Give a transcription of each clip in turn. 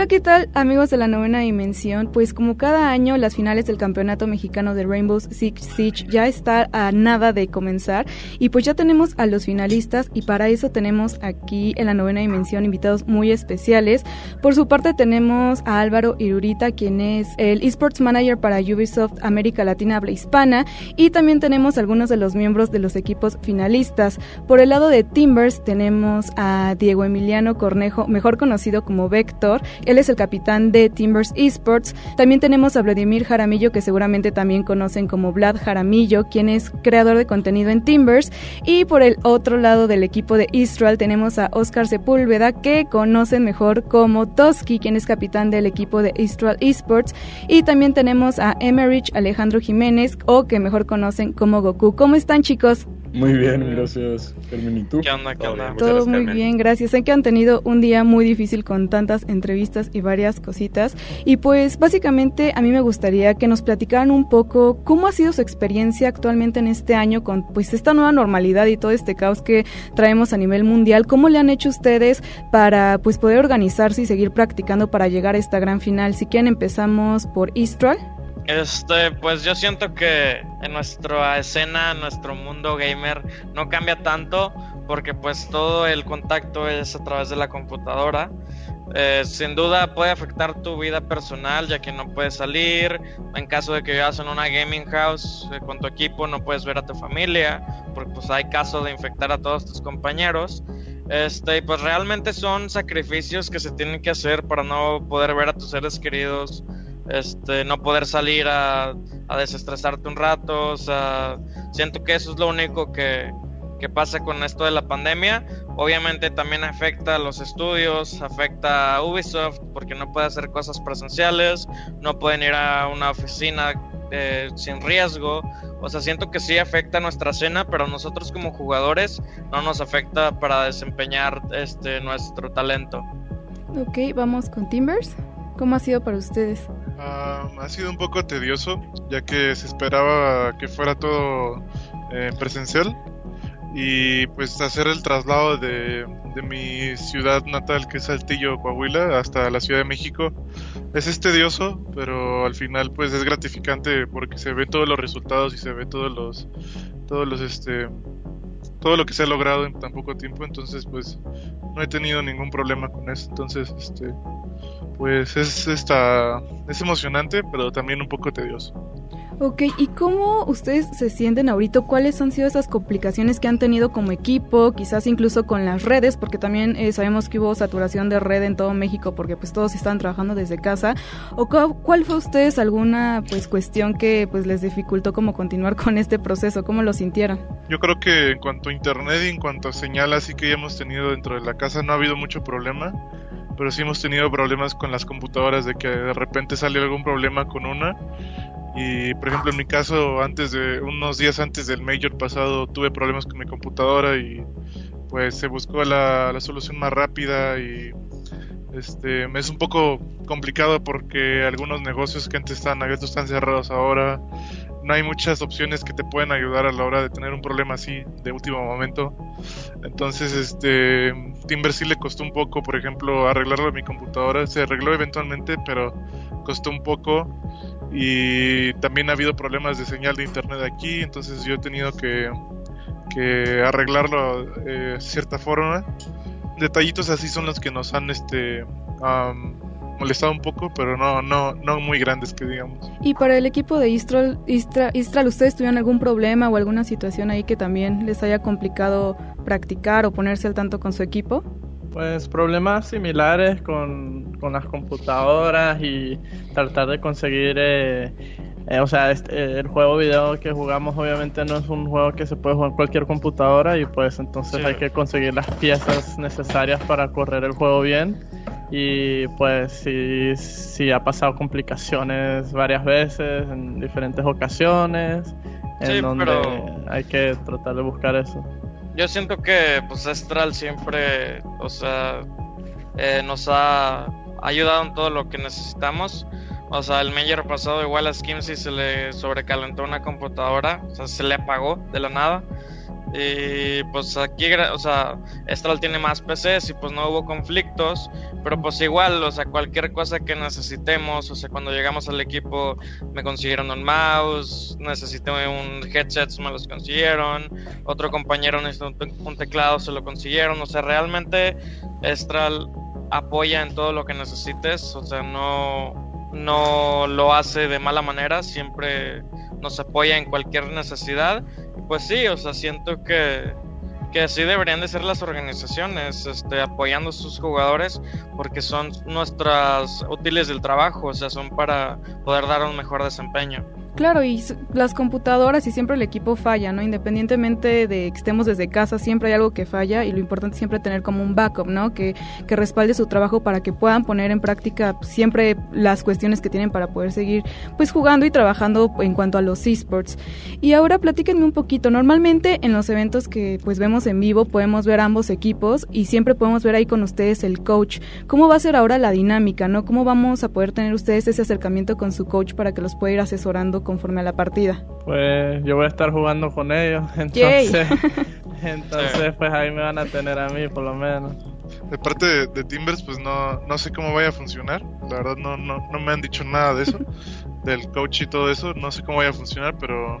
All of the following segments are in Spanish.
Hola, ¿qué tal amigos de la novena dimensión? Pues como cada año las finales del Campeonato Mexicano de Rainbow Six Siege ya está a nada de comenzar y pues ya tenemos a los finalistas y para eso tenemos aquí en la novena dimensión invitados muy especiales. Por su parte tenemos a Álvaro Irurita, quien es el esports manager para Ubisoft América Latina Habla Hispana y también tenemos algunos de los miembros de los equipos finalistas. Por el lado de Timbers tenemos a Diego Emiliano Cornejo, mejor conocido como Vector, él es el capitán de Timbers Esports. También tenemos a Vladimir Jaramillo, que seguramente también conocen como Vlad Jaramillo, quien es creador de contenido en Timbers. Y por el otro lado del equipo de Istral tenemos a Oscar Sepúlveda, que conocen mejor como Toski, quien es capitán del equipo de Istral Esports. Y también tenemos a Emerich Alejandro Jiménez, o que mejor conocen como Goku. ¿Cómo están chicos? Muy bien, gracias, Carmen. ¿Y tú? ¿Qué onda? ¿Qué onda? Todo muy bien, gracias. Sé que han tenido un día muy difícil con tantas entrevistas y varias cositas. Y pues básicamente a mí me gustaría que nos platicaran un poco cómo ha sido su experiencia actualmente en este año con pues esta nueva normalidad y todo este caos que traemos a nivel mundial. ¿Cómo le han hecho ustedes para pues poder organizarse y seguir practicando para llegar a esta gran final? Si quieren empezamos por Istral. Este, pues yo siento que en nuestra escena, en nuestro mundo gamer, no cambia tanto porque pues todo el contacto es a través de la computadora. Eh, sin duda puede afectar tu vida personal ya que no puedes salir. En caso de que vivas en una gaming house eh, con tu equipo no puedes ver a tu familia porque pues hay caso de infectar a todos tus compañeros. Este, y pues realmente son sacrificios que se tienen que hacer para no poder ver a tus seres queridos este, no poder salir a, desestresarte un rato, o sea, siento que eso es lo único que, que pasa con esto de la pandemia. Obviamente también afecta a los estudios, afecta a Ubisoft porque no puede hacer cosas presenciales, no pueden ir a una oficina eh, sin riesgo. O sea, siento que sí afecta a nuestra escena, pero nosotros como jugadores no nos afecta para desempeñar este nuestro talento. Ok, vamos con Timbers. ¿Cómo ha sido para ustedes? Ha sido un poco tedioso, ya que se esperaba que fuera todo eh, presencial y pues hacer el traslado de, mi ciudad natal, que es Saltillo, Coahuila, hasta la Ciudad de México. Es, es tedioso, pero al final pues es gratificante porque se ven todos los resultados y se ve todos los, todos los este, todo lo que se ha logrado en tan poco tiempo, entonces pues no he tenido ningún problema con eso, entonces este pues es esta es emocionante, pero también un poco tedioso. Ok, ¿y cómo ustedes se sienten ahorita? ¿Cuáles han sido esas complicaciones que han tenido como equipo, quizás incluso con las redes? Porque también eh, sabemos que hubo saturación de red en todo México porque pues todos están trabajando desde casa. ¿O cuál fue ustedes alguna pues cuestión que pues les dificultó como continuar con este proceso? ¿Cómo lo sintieron? Yo creo que en cuanto a internet y en cuanto a señal así que ya hemos tenido dentro de la casa no ha habido mucho problema pero sí hemos tenido problemas con las computadoras de que de repente sale algún problema con una y por ejemplo en mi caso antes de unos días antes del major pasado tuve problemas con mi computadora y pues se buscó la, la solución más rápida y este es un poco complicado porque algunos negocios que antes estaban abiertos están cerrados ahora no hay muchas opciones que te pueden ayudar a la hora de tener un problema así de último momento. Entonces, este, Timber sí le costó un poco, por ejemplo, arreglarlo en mi computadora. Se arregló eventualmente, pero costó un poco. Y también ha habido problemas de señal de internet aquí, entonces yo he tenido que, que arreglarlo eh, cierta forma. Detallitos así son los que nos han este, molestado un poco, pero no, no, no muy grandes que digamos. Y para el equipo de Istral, Istral, ¿ustedes tuvieron algún problema o alguna situación ahí que también les haya complicado practicar o ponerse al tanto con su equipo? Pues problemas similares con, con las computadoras y tratar de conseguir eh, Eh, o sea, este, el juego video que jugamos obviamente no es un juego que se puede jugar en cualquier computadora y pues entonces hay que conseguir las piezas necesarias para correr el juego bien y pues sí, sí ha pasado complicaciones varias veces en diferentes ocasiones en donde hay que tratar de buscar eso. Yo siento que pues Astral siempre, o sea, eh, nos ha ayudado en todo lo que necesitamos. O sea, el Major pasado igual a Skimsy se le sobrecalentó una computadora, o sea, se le apagó de la nada. Y pues aquí, o sea, Estral tiene más PCs y pues no hubo conflictos, pero pues igual, o sea, cualquier cosa que necesitemos, o sea, cuando llegamos al equipo me consiguieron un mouse, necesité un headset, me los consiguieron, otro compañero necesitó un teclado, se lo consiguieron, o sea, realmente Estral apoya en todo lo que necesites, o sea, no, no lo hace de mala manera, siempre nos apoya en cualquier necesidad. Pues sí, o sea, siento que, que así deberían de ser las organizaciones, este, apoyando a sus jugadores, porque son nuestras útiles del trabajo, o sea, son para poder dar un mejor desempeño. Claro, y las computadoras y siempre el equipo falla, ¿no? Independientemente de que estemos desde casa, siempre hay algo que falla y lo importante es siempre tener como un backup, ¿no? Que, que respalde su trabajo para que puedan poner en práctica siempre las cuestiones que tienen para poder seguir pues jugando y trabajando en cuanto a los esports. Y ahora platíquenme un poquito, normalmente en los eventos que pues vemos en vivo podemos ver ambos equipos y siempre podemos ver ahí con ustedes el coach. ¿Cómo va a ser ahora la dinámica, ¿no? ¿Cómo vamos a poder tener ustedes ese acercamiento con su coach para que los pueda ir asesorando conforme a la partida? Pues yo voy a estar jugando con ellos, entonces, entonces pues ahí me van a tener a mí por lo menos. De parte de, Timbers, pues no, no sé cómo vaya a funcionar. La verdad no, no, no me han dicho nada de eso, del coach y todo eso. No sé cómo vaya a funcionar, pero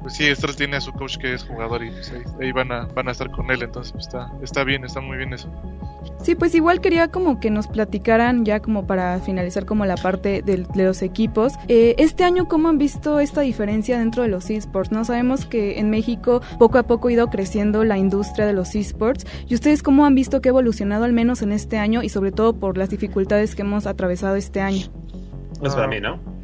pues sí, Estral tiene a su coach que es jugador y pues, ahí, van, a, van a estar con él, entonces pues, está, está bien, está muy bien eso. Sí, pues igual quería como que nos platicaran ya como para finalizar como la parte de, los equipos. Eh, este año, ¿cómo han visto esta diferencia dentro de los esports? No sabemos que en México poco a poco ha ido creciendo la industria de los esports. ¿Y ustedes cómo han visto que ha evolucionado al menos en este año y sobre todo por las dificultades que hemos atravesado este año? Es para mí, ¿no?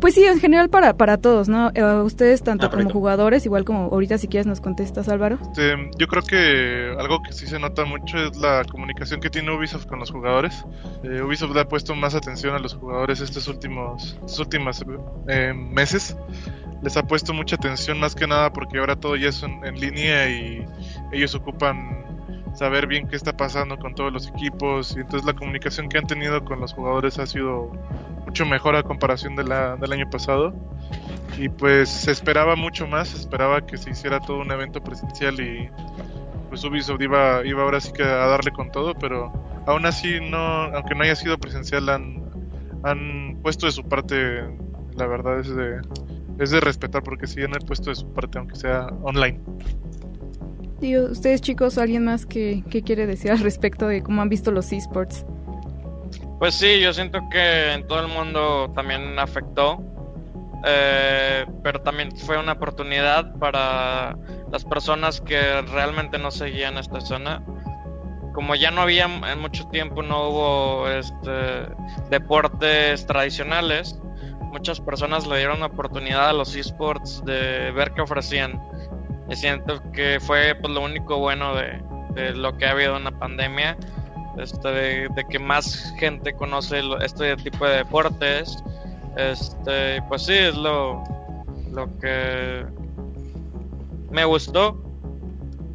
Pues sí, en general para, para todos, ¿no? Eh, ustedes tanto ah, como jugadores, igual como ahorita si quieres nos contestas, Álvaro. Este, yo creo que algo que sí se nota mucho es la comunicación que tiene Ubisoft con los jugadores. Eh, Ubisoft le ha puesto más atención a los jugadores estos últimos, estos últimos eh, meses. Les ha puesto mucha atención más que nada porque ahora todo ya es en línea y ellos ocupan saber bien qué está pasando con todos los equipos y entonces la comunicación que han tenido con los jugadores ha sido mucho mejor a comparación de la, del año pasado. Y pues se esperaba mucho más, se esperaba que se hiciera todo un evento presencial y pues Ubisoft iba, iba ahora sí que a darle con todo, pero aún así no, aunque no haya sido presencial han, han puesto de su parte, la verdad es de, es de respetar porque sí han puesto de su parte aunque sea online ustedes chicos, ¿alguien más que, quiere decir al respecto de cómo han visto los esports? Pues sí, yo siento que en todo el mundo también afectó, eh, pero también fue una oportunidad para las personas que realmente no seguían esta zona. Como ya no había en mucho tiempo, no hubo este, deportes tradicionales, muchas personas le dieron oportunidad a los esports de ver qué ofrecían y siento que fue pues, lo único bueno de, lo que ha habido en la pandemia, este, de, que más gente conoce este tipo de deportes. Este, pues sí, es lo, lo que me gustó,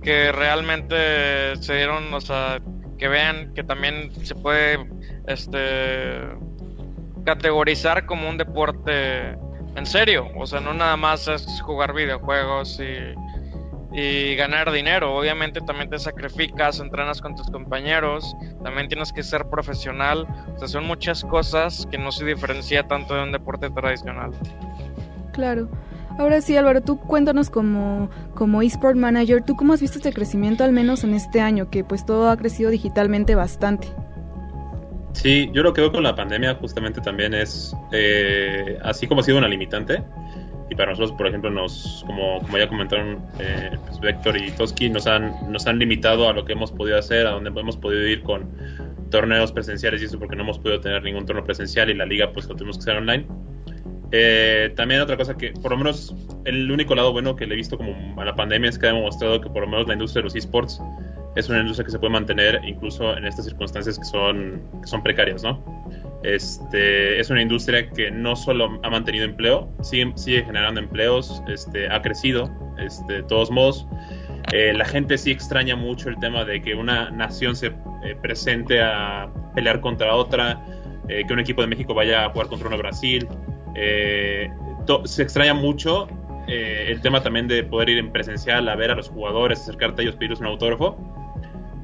que realmente se dieron, o sea, que vean que también se puede este, categorizar como un deporte en serio, o sea, no nada más es jugar videojuegos y y ganar dinero. Obviamente también te sacrificas, entrenas con tus compañeros, también tienes que ser profesional. O sea, son muchas cosas que no se diferencia tanto de un deporte tradicional. Claro. Ahora sí, Álvaro, tú cuéntanos como, como eSport Manager, ¿tú cómo has visto este crecimiento al menos en este año, que pues todo ha crecido digitalmente bastante? Sí, yo lo que veo con la pandemia justamente también es, eh, así como ha sido una limitante, y para nosotros, por ejemplo, nos, como, como ya comentaron eh, pues Vector y Toski, nos han, nos han limitado a lo que hemos podido hacer, a donde hemos podido ir con torneos presenciales y eso porque no hemos podido tener ningún torneo presencial y la liga pues lo tuvimos que hacer online. Eh, también otra cosa que, por lo menos, el único lado bueno que le he visto como a la pandemia es que ha demostrado que por lo menos la industria de los esports es una industria que se puede mantener incluso en estas circunstancias que son, que son precarias, ¿no? Este, es una industria que no solo ha mantenido empleo, sigue, sigue generando empleos, este, ha crecido, este, de todos modos. Eh, la gente sí extraña mucho el tema de que una nación se eh, presente a pelear contra otra, eh, que un equipo de México vaya a jugar contra uno de Brasil. se extraña mucho el tema también de poder ir en presencial a ver a los jugadores, acercarte a ellos, pedirles un autógrafo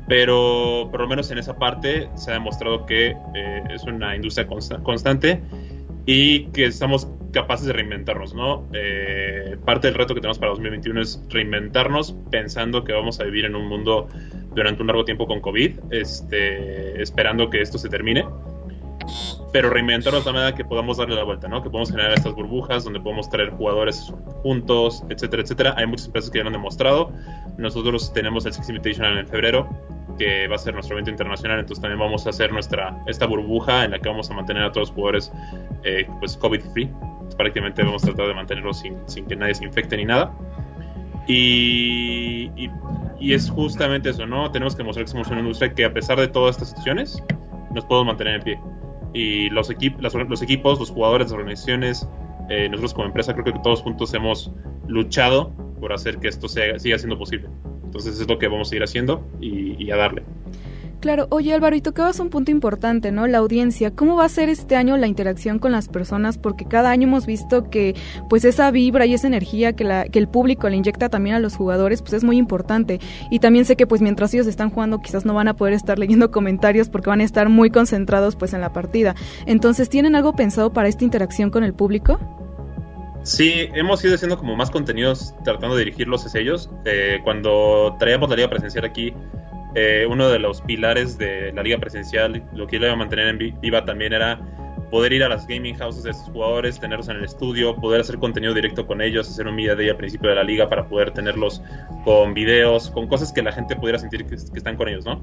pero por lo menos en esa parte se ha demostrado que eh, es una industria constante y que estamos capaces de reinventarnos, ¿no? Eh, parte del reto que tenemos para 2021 es reinventarnos pensando que vamos a vivir en un mundo durante un largo tiempo con COVID, este, esperando que esto se termine pero reinventarnos de manera que podamos darle la vuelta, ¿no? Que podamos generar estas burbujas donde podemos traer jugadores juntos, etcétera, etcétera. Hay muchas empresas que ya lo han demostrado. Nosotros tenemos el Six Invitational en febrero, que va a ser nuestro evento internacional, entonces también vamos a hacer nuestra esta burbuja en la que vamos a mantener a todos los jugadores eh, pues COVID free. prácticamente vamos a tratar de mantenerlos sin, sin que nadie se infecte ni nada. Y, y, y, es justamente eso, ¿no? Tenemos que mostrar que somos una industria que a pesar de todas estas situaciones, nos podemos mantener en pie y los, los equipos, los jugadores, las organizaciones, eh, nosotros como empresa creo que todos juntos hemos luchado por hacer que esto sea, siga siendo posible. Entonces es lo que vamos a ir haciendo y a darle. Claro, oye Álvaro, y tocabas un punto importante, ¿no? La audiencia. ¿Cómo va a ser este año la interacción con las personas? Porque cada año hemos visto que pues esa vibra y esa energía que, la, que el público le inyecta también a los jugadores, pues es muy importante. Y también sé que pues mientras ellos están jugando quizás no van a poder estar leyendo comentarios porque van a estar muy concentrados pues en la partida. Entonces, ¿tienen algo pensado para esta interacción con el público? Sí, hemos ido haciendo como más contenidos tratando de dirigirlos hacia ellos. Eh, cuando traíamos la liga presencial aquí, eh, uno de los pilares de la liga presencial, lo que iba a mantener en viva también era poder ir a las gaming houses de estos jugadores, tenerlos en el estudio, poder hacer contenido directo con ellos, hacer un media day al principio de la liga para poder tenerlos con videos, con cosas que la gente pudiera sentir que, están con ellos, ¿no?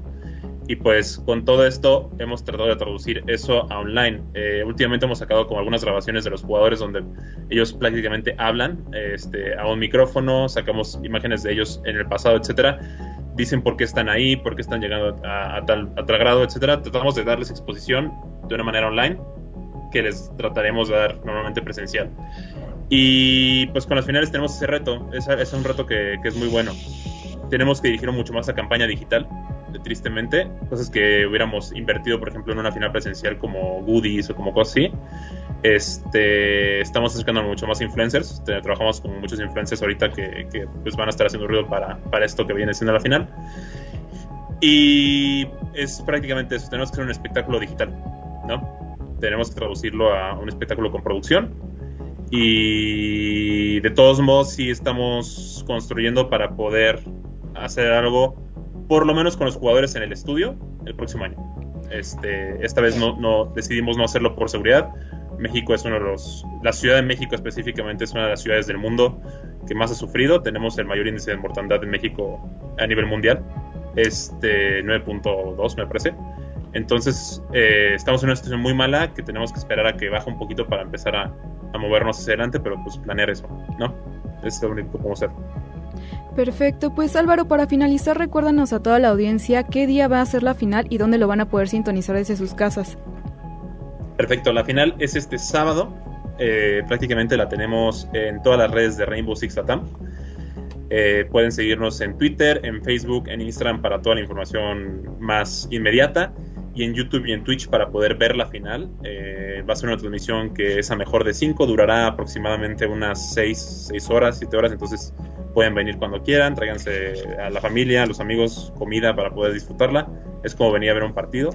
Y pues con todo esto hemos tratado de traducir eso a online. Eh, últimamente hemos sacado como algunas grabaciones de los jugadores donde ellos prácticamente hablan este, a un micrófono, sacamos imágenes de ellos en el pasado, etcétera dicen por qué están ahí, por qué están llegando a, tal, a grado, etcétera. Tratamos de darles exposición de una manera online que les trataremos de dar normalmente presencial. Y pues con las finales tenemos ese reto, es, un reto que, que, es muy bueno. Tenemos que dirigir mucho más a campaña digital, tristemente, cosas que hubiéramos invertido, por ejemplo, en una final presencial como goodies o como cosas así este, estamos acercando mucho más influencers. Trabajamos con muchos influencers ahorita que, pues van a estar haciendo ruido para, para, esto que viene siendo la final. Y es prácticamente eso. Tenemos que hacer un espectáculo digital, ¿no? Tenemos que traducirlo a un espectáculo con producción. Y de todos modos, sí estamos construyendo para poder hacer algo, por lo menos con los jugadores en el estudio, el próximo año. Este, esta vez no, no decidimos no hacerlo por seguridad, México es uno de los, la Ciudad de México específicamente es una de las ciudades del mundo que más ha sufrido. Tenemos el mayor índice de mortandad en México a nivel mundial, este 9.2 me parece. Entonces eh, estamos en una situación muy mala que tenemos que esperar a que baje un poquito para empezar a, a movernos hacia adelante, pero pues planear eso, ¿no? Es lo único que podemos hacer. Perfecto, pues Álvaro, para finalizar, recuérdanos a toda la audiencia qué día va a ser la final y dónde lo van a poder sintonizar desde sus casas. Perfecto, la final es este sábado. Eh, prácticamente la tenemos en todas las redes de Rainbow Six Latam. Eh, pueden seguirnos en Twitter, en Facebook, en Instagram para toda la información más inmediata y en YouTube y en Twitch para poder ver la final. Eh, va a ser una transmisión que es a mejor de 5, durará aproximadamente unas 6, horas, 7 horas, entonces pueden venir cuando quieran, tráiganse a la familia, a los amigos, comida para poder disfrutarla. Es como venir a ver un partido.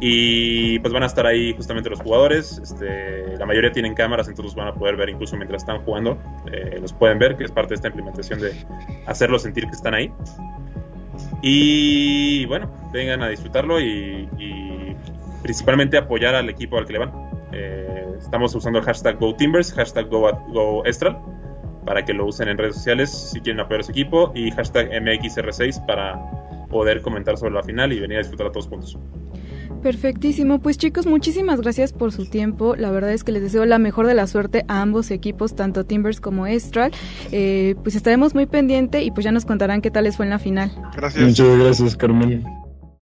Y pues van a estar ahí justamente los jugadores. Este, la mayoría tienen cámaras, entonces van a poder ver incluso mientras están jugando. Eh, los pueden ver, que es parte de esta implementación de hacerlos sentir que están ahí. Y bueno, vengan a disfrutarlo y, principalmente apoyar al equipo al que le van. Eh, estamos usando el hashtag GoTimbers, hashtag GoEstral, para que lo usen en redes sociales si quieren apoyar a su equipo, y hashtag MXR6 para poder comentar sobre la final y venir a disfrutar a todos juntos. Perfectísimo, pues chicos, muchísimas gracias por su tiempo. La verdad es que les deseo la mejor de la suerte a ambos equipos, tanto Timbers como Estral. Eh, pues estaremos muy pendiente y pues ya nos contarán qué tal les fue en la final. Gracias. Muchas gracias, Carmen.